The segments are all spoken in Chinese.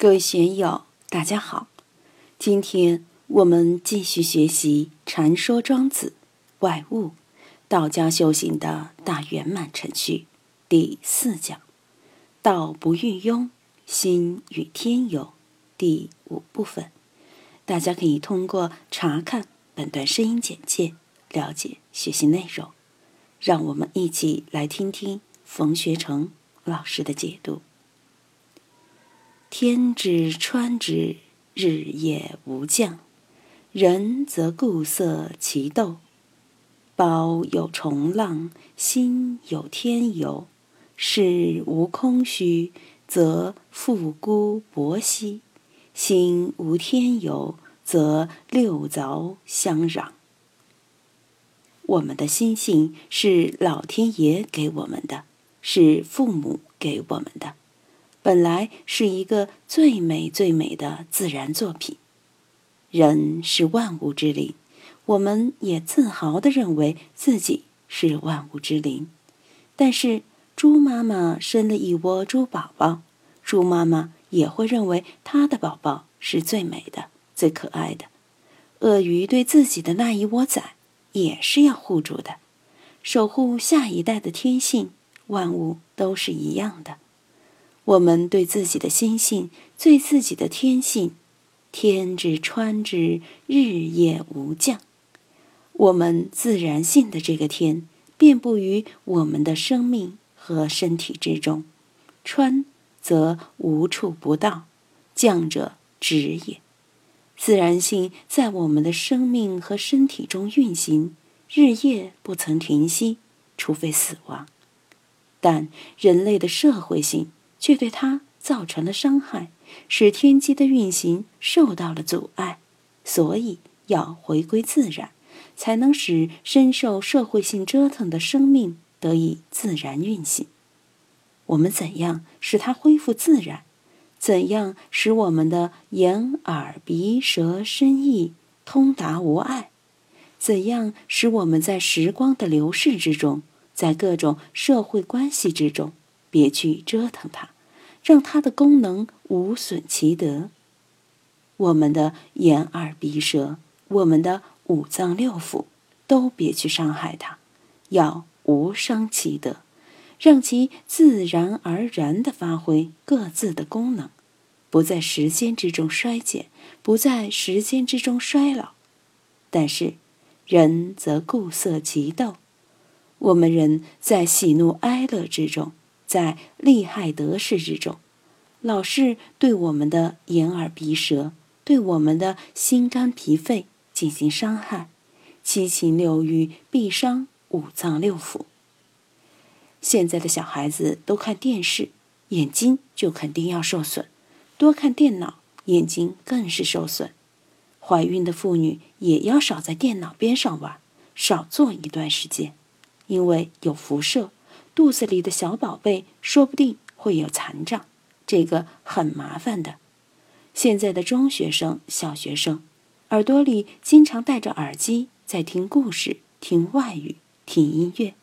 各位学友，大家好！今天我们继续学习《禅说庄子外物》，道家修行的大圆满程序第四讲“道不运庸，心与天有”第五部分。大家可以通过查看本段声音简介了解学习内容。让我们一起来听听冯学成老师的解读。天之川之，日夜无降；人则固色其斗。胞有重浪，心有天游。事无空虚，则复孤薄兮；心无天游，则六凿相壤。我们的心性是老天爷给我们的，是父母给我们的。本来是一个最美最美的自然作品。人是万物之灵，我们也自豪地认为自己是万物之灵。但是，猪妈妈生了一窝猪宝宝，猪妈妈也会认为它的宝宝是最美的、最可爱的。鳄鱼对自己的那一窝崽也是要护住的，守护下一代的天性，万物都是一样的。我们对自己的心性、对自己的天性，天之川之，日夜无降。我们自然性的这个天，遍布于我们的生命和身体之中。川则无处不到，降者止也。自然性在我们的生命和身体中运行，日夜不曾停息，除非死亡。但人类的社会性。却对它造成了伤害，使天机的运行受到了阻碍，所以要回归自然，才能使深受社会性折腾的生命得以自然运行。我们怎样使它恢复自然？怎样使我们的眼、耳、鼻、舌、身、意通达无碍？怎样使我们在时光的流逝之中，在各种社会关系之中？别去折腾它，让它的功能无损其德。我们的眼耳鼻舌，我们的五脏六腑，都别去伤害它，要无伤其德，让其自然而然地发挥各自的功能，不在时间之中衰减，不在时间之中衰老。但是，人则固色其斗。我们人在喜怒哀乐之中。在利害得失之中，老是对我们的眼耳鼻舌，对我们的心肝脾肺进行伤害，七情六欲必伤五脏六腑。现在的小孩子都看电视，眼睛就肯定要受损；多看电脑，眼睛更是受损。怀孕的妇女也要少在电脑边上玩，少坐一段时间，因为有辐射。肚子里的小宝贝说不定会有残障，这个很麻烦的。现在的中学生、小学生，耳朵里经常戴着耳机，在听故事、听外语、听音乐。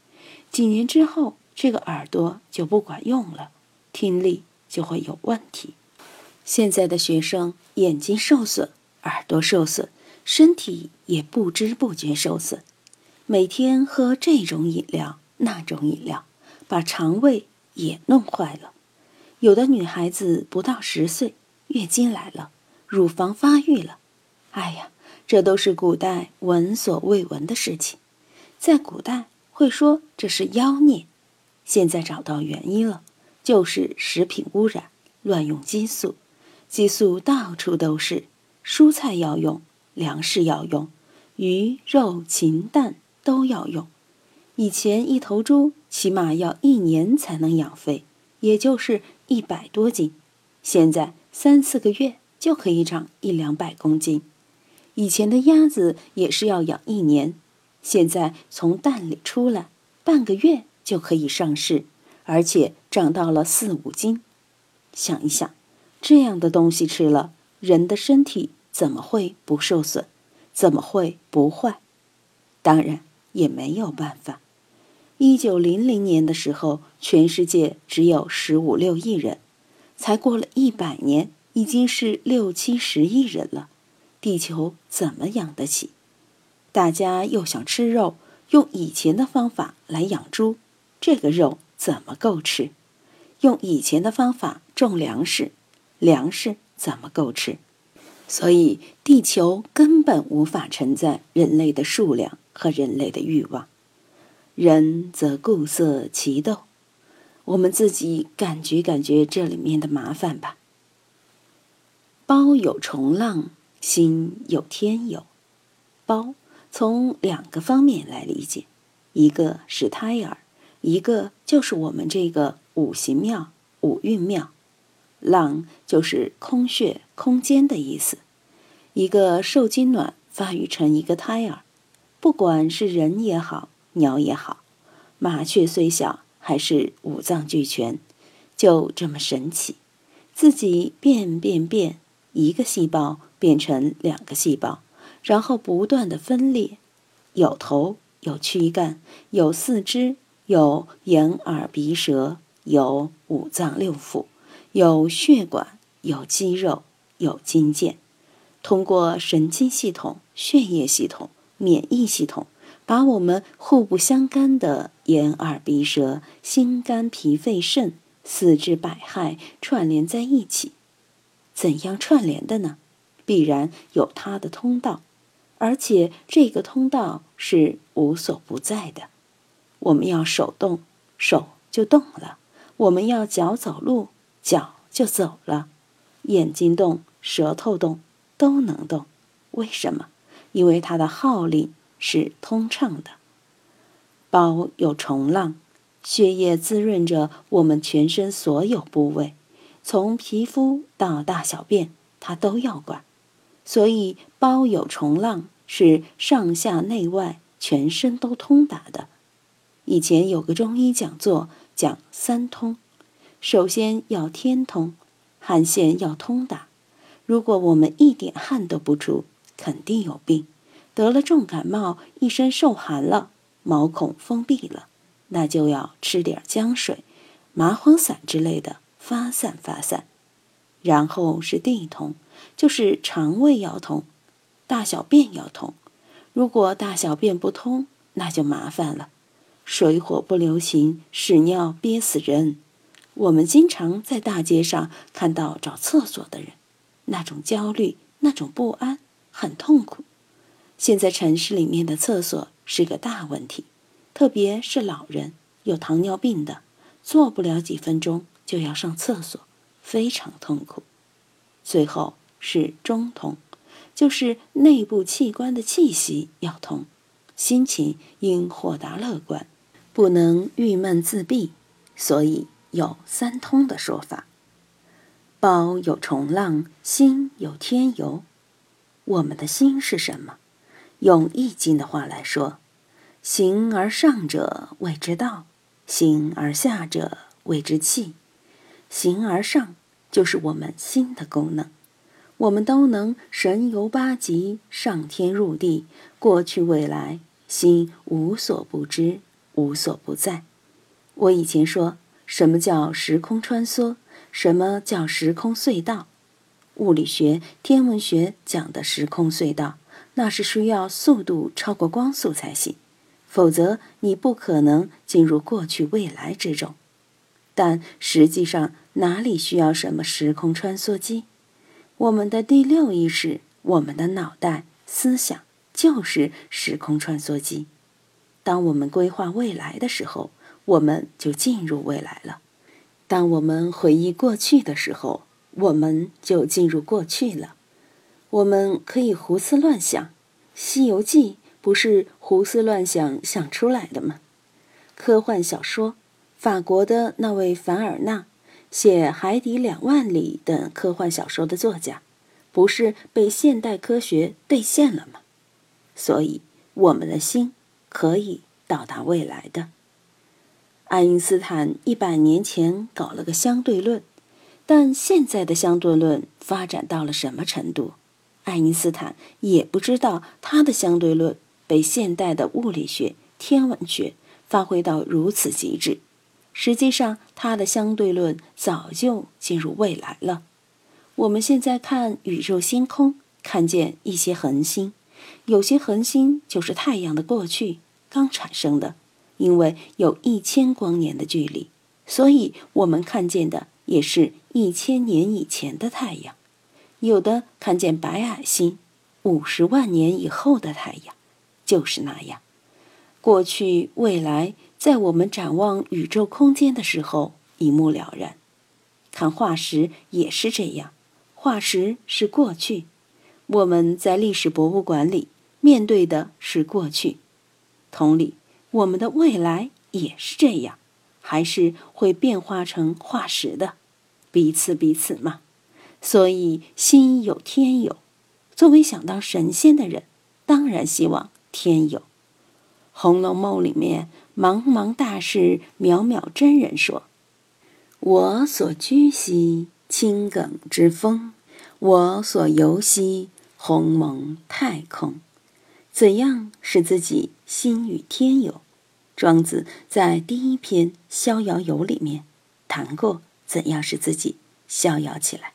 几年之后，这个耳朵就不管用了，听力就会有问题。现在的学生眼睛受损，耳朵受损，身体也不知不觉受损，每天喝这种饮料、那种饮料。把肠胃也弄坏了，有的女孩子不到十岁，月经来了，乳房发育了，哎呀，这都是古代闻所未闻的事情，在古代会说这是妖孽，现在找到原因了，就是食品污染，乱用激素，激素到处都是，蔬菜要用，粮食要用，鱼肉禽蛋都要用。以前一头猪起码要一年才能养肥，也就是一百多斤，现在三四个月就可以长一两百公斤。以前的鸭子也是要养一年，现在从蛋里出来半个月就可以上市，而且长到了四五斤。想一想，这样的东西吃了，人的身体怎么会不受损？怎么会不坏？当然也没有办法。一九零零年的时候，全世界只有十五六亿人，才过了一百年，已经是六七十亿人了，地球怎么养得起？大家又想吃肉，用以前的方法来养猪，这个肉怎么够吃？用以前的方法种粮食，粮食怎么够吃？所以，地球根本无法承载人类的数量和人类的欲望。人则固色其斗，我们自己感觉感觉这里面的麻烦吧。包有虫浪，心有天有。包从两个方面来理解，一个是胎儿，一个就是我们这个五行庙、五运庙。浪就是空穴、空间的意思。一个受精卵发育成一个胎儿，不管是人也好，鸟也好，麻雀虽小，还是五脏俱全，就这么神奇，自己变变变。一个细胞变成两个细胞，然后不断的分裂，有头，有躯干，有四肢，有眼耳鼻舌，有五脏六腑，有血管，有肌肉，有筋腱，通过神经系统、血液系统、免疫系统，把我们互不相干的眼耳鼻舌、心肝脾肺肾四肢百骸串联在一起。怎样串联的呢？必然有它的通道，而且这个通道是无所不在的。我们要手动，手就动了；我们要脚走路，脚就走了；眼睛动，舌头动，都能动。为什么？因为它的号令是通畅的。包有虫浪，血液滋润着我们全身所有部位。从皮肤到大小便，它都要管，所以包有虫浪是上下内外全身都通达的。以前有个中医讲座讲三通，首先要天通，汗腺要通达。如果我们一点汗都不出，肯定有病。得了重感冒，一身受寒了，毛孔封闭了，那就要吃点姜水、麻黄散之类的。发散发散，然后是地通，就是肠胃要通，大小便要通。如果大小便不通，那就麻烦了，水火不流行，屎尿憋死人。我们经常在大街上看到找厕所的人，那种焦虑，那种不安，很痛苦。现在城市里面的厕所是个大问题，特别是老人有糖尿病的，坐不了几分钟。就要上厕所，非常痛苦。最后是中通，就是内部器官的气息要通，心情应豁达乐观，不能郁闷自闭，所以有三通的说法。包有虫浪，心有天游。我们的心是什么？用易经的话来说：形而上者谓之道，形而下者谓之气。形而上就是我们心的功能，我们都能神游八极，上天入地，过去未来，心无所不知，无所不在。我以前说什么叫时空穿梭，什么叫时空隧道？物理学、天文学讲的时空隧道，那是需要速度超过光速才行，否则你不可能进入过去未来之中。但实际上，哪里需要什么时空穿梭机？我们的第六意识，我们的脑袋、思想就是时空穿梭机。当我们规划未来的时候，我们就进入未来了；当我们回忆过去的时候，我们就进入过去了。我们可以胡思乱想，《西游记》不是胡思乱想想出来的吗？科幻小说。法国的那位凡尔纳写《海底两万里》等科幻小说的作家，不是被现代科学兑现了吗？所以，我们的心可以到达未来的。爱因斯坦一百年前搞了个相对论，但现在的相对论发展到了什么程度？爱因斯坦也不知道他的相对论被现代的物理学、天文学发挥到如此极致。实际上，他的相对论早就进入未来了。我们现在看宇宙星空，看见一些恒星，有些恒星就是太阳的过去刚产生的，因为有一千光年的距离，所以我们看见的也是一千年以前的太阳。有的看见白矮星，五十万年以后的太阳，就是那样。过去、未来，在我们展望宇宙空间的时候，一目了然。看化石也是这样。化石是过去，我们在历史博物馆里面对的是过去。同理，我们的未来也是这样，还是会变化成化石的，彼此彼此嘛。所以心有天有。作为想当神仙的人，当然希望天有。《红楼梦》里面，茫茫大士渺渺真人说：“我所居兮，青埂之峰。”我所游兮，鸿蒙太空。怎样使自己心与天有？庄子在第一篇《逍遥游》里面谈过，怎样使自己逍遥起来。